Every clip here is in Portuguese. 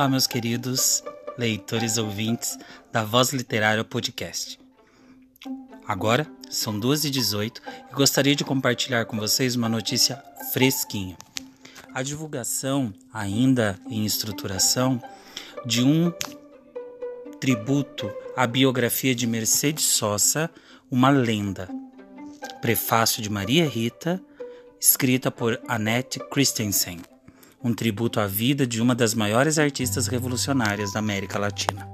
Olá, meus queridos leitores ouvintes da Voz Literária Podcast. Agora são 2h18 e gostaria de compartilhar com vocês uma notícia fresquinha. A divulgação, ainda em estruturação, de um tributo à biografia de Mercedes Sosa, uma lenda. Prefácio de Maria Rita, escrita por Annette Christensen um tributo à vida de uma das maiores artistas revolucionárias da América Latina.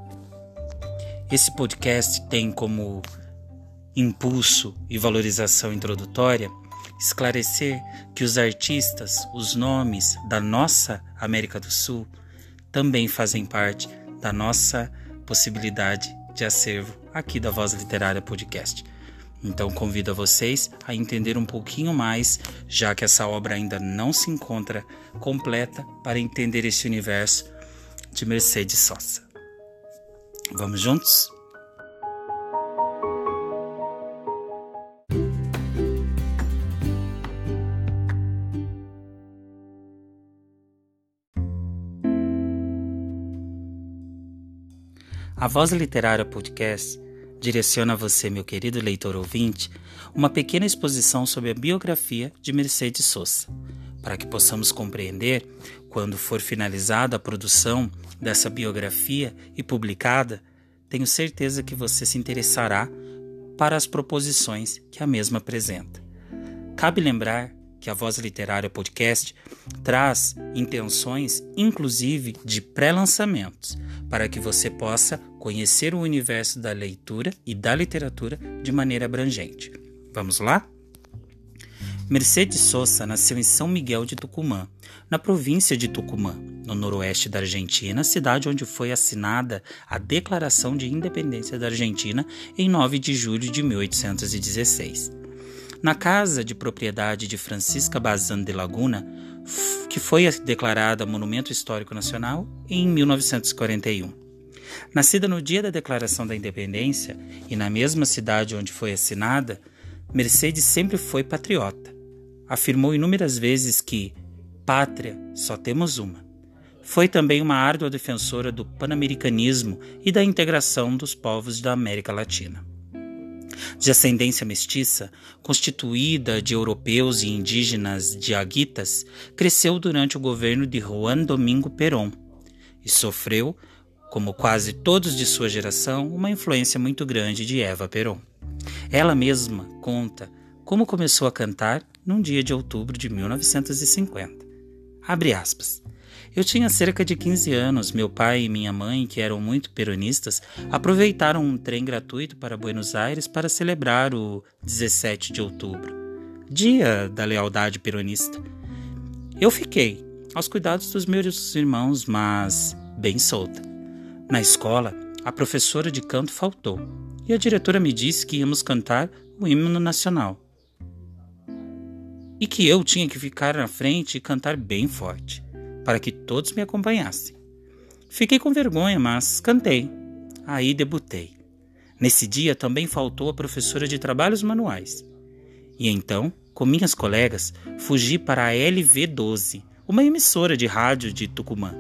Esse podcast tem como impulso e valorização introdutória esclarecer que os artistas, os nomes da nossa América do Sul também fazem parte da nossa possibilidade de acervo aqui da Voz Literária Podcast. Então convido a vocês a entender um pouquinho mais, já que essa obra ainda não se encontra completa, para entender esse universo de Mercedes Sosa. Vamos juntos? A Voz Literária Podcast direciona a você, meu querido leitor ouvinte, uma pequena exposição sobre a biografia de Mercedes Sosa, para que possamos compreender, quando for finalizada a produção dessa biografia e publicada, tenho certeza que você se interessará para as proposições que a mesma apresenta. Cabe lembrar que a Voz Literária Podcast traz intenções, inclusive, de pré-lançamentos, para que você possa conhecer o universo da leitura e da literatura de maneira abrangente. Vamos lá? Mercedes Sosa nasceu em São Miguel de Tucumã, na província de Tucumã, no noroeste da Argentina, cidade onde foi assinada a Declaração de Independência da Argentina em 9 de julho de 1816 na casa de propriedade de Francisca Bazan de Laguna, que foi declarada Monumento Histórico Nacional em 1941. Nascida no dia da declaração da independência e na mesma cidade onde foi assinada, Mercedes sempre foi patriota. Afirmou inúmeras vezes que pátria só temos uma. Foi também uma árdua defensora do panamericanismo e da integração dos povos da América Latina de ascendência mestiça, constituída de europeus e indígenas diaguitas, cresceu durante o governo de Juan Domingo Perón e sofreu, como quase todos de sua geração, uma influência muito grande de Eva Perón. Ela mesma conta como começou a cantar num dia de outubro de 1950. Abre aspas. Eu tinha cerca de 15 anos. Meu pai e minha mãe, que eram muito peronistas, aproveitaram um trem gratuito para Buenos Aires para celebrar o 17 de outubro, dia da lealdade peronista. Eu fiquei aos cuidados dos meus irmãos, mas bem solta. Na escola, a professora de canto faltou e a diretora me disse que íamos cantar o hino nacional e que eu tinha que ficar na frente e cantar bem forte para que todos me acompanhassem. Fiquei com vergonha, mas cantei. Aí debutei. Nesse dia também faltou a professora de trabalhos manuais. E então, com minhas colegas, fugi para a LV12, uma emissora de rádio de Tucumã,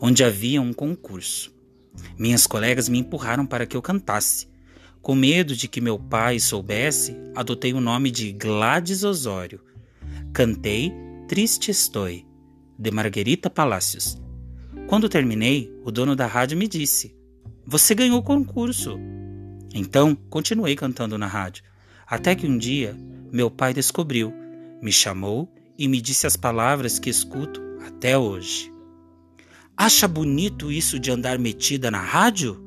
onde havia um concurso. Minhas colegas me empurraram para que eu cantasse. Com medo de que meu pai soubesse, adotei o nome de Gladys Osório. Cantei Triste Estou de Marguerita Palacios. Quando terminei, o dono da rádio me disse: Você ganhou o concurso. Então, continuei cantando na rádio, até que um dia meu pai descobriu, me chamou e me disse as palavras que escuto até hoje. Acha bonito isso de andar metida na rádio?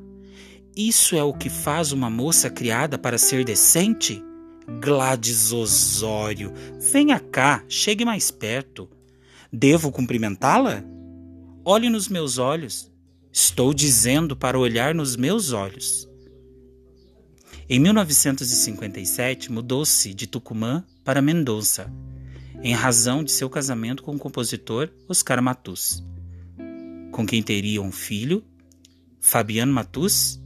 Isso é o que faz uma moça criada para ser decente? Gladys Osório, venha cá, chegue mais perto. Devo cumprimentá-la? Olhe nos meus olhos. Estou dizendo para olhar nos meus olhos. Em 1957, mudou-se de Tucumã para Mendonça, em razão de seu casamento com o compositor Oscar Matus, com quem teria um filho, Fabiano Matus,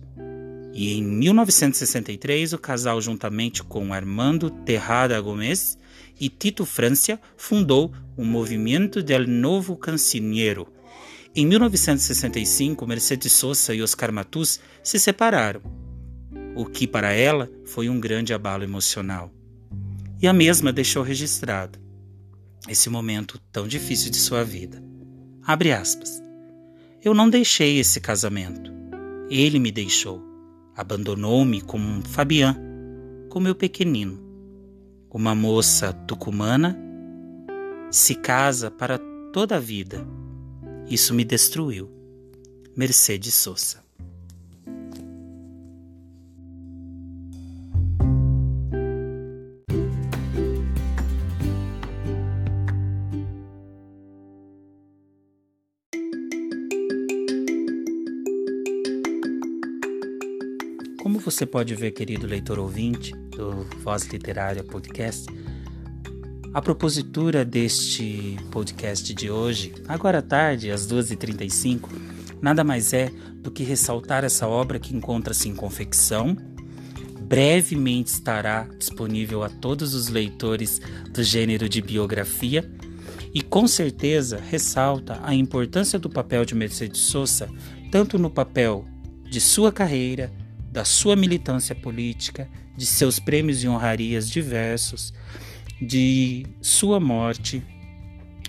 e em 1963 o casal, juntamente com Armando Terrada Gomes, e Tito Francia fundou o Movimento del Novo Cancioneiro Em 1965, Mercedes Sosa e Oscar Matus se separaram, o que para ela foi um grande abalo emocional. E a mesma deixou registrado esse momento tão difícil de sua vida. Abre aspas. Eu não deixei esse casamento. Ele me deixou. Abandonou-me como um Fabian, como meu pequenino. Uma moça tucumana se casa para toda a vida. Isso me destruiu. Mercedes Sosa. Como você pode ver, querido leitor ouvinte do Voz Literária Podcast, a propositura deste podcast de hoje, agora à tarde, às 2h35, nada mais é do que ressaltar essa obra que encontra-se em confecção. Brevemente estará disponível a todos os leitores do gênero de biografia e com certeza ressalta a importância do papel de Mercedes Sosa, tanto no papel de sua carreira, da sua militância política, de seus prêmios e honrarias diversos, de sua morte,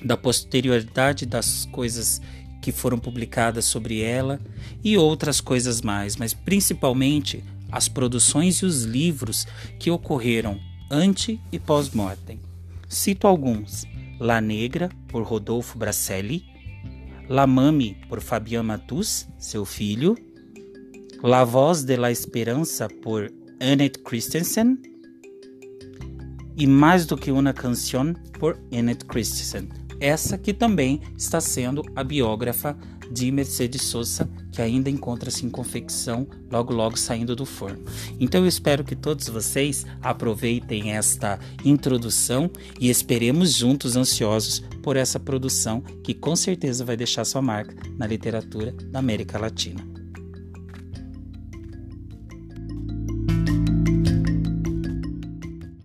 da posterioridade das coisas que foram publicadas sobre ela e outras coisas mais, mas principalmente as produções e os livros que ocorreram ante e pós-mortem. Cito alguns: La Negra, por Rodolfo Bracelli, La Mami, por Fabian Matus, seu filho, La Voz de la Esperança por Annette Christensen e Mais do que uma canção por Annette Christensen. Essa que também está sendo a biógrafa de Mercedes Sosa, que ainda encontra-se em confecção, logo logo saindo do forno. Então eu espero que todos vocês aproveitem esta introdução e esperemos juntos ansiosos por essa produção que com certeza vai deixar sua marca na literatura da América Latina.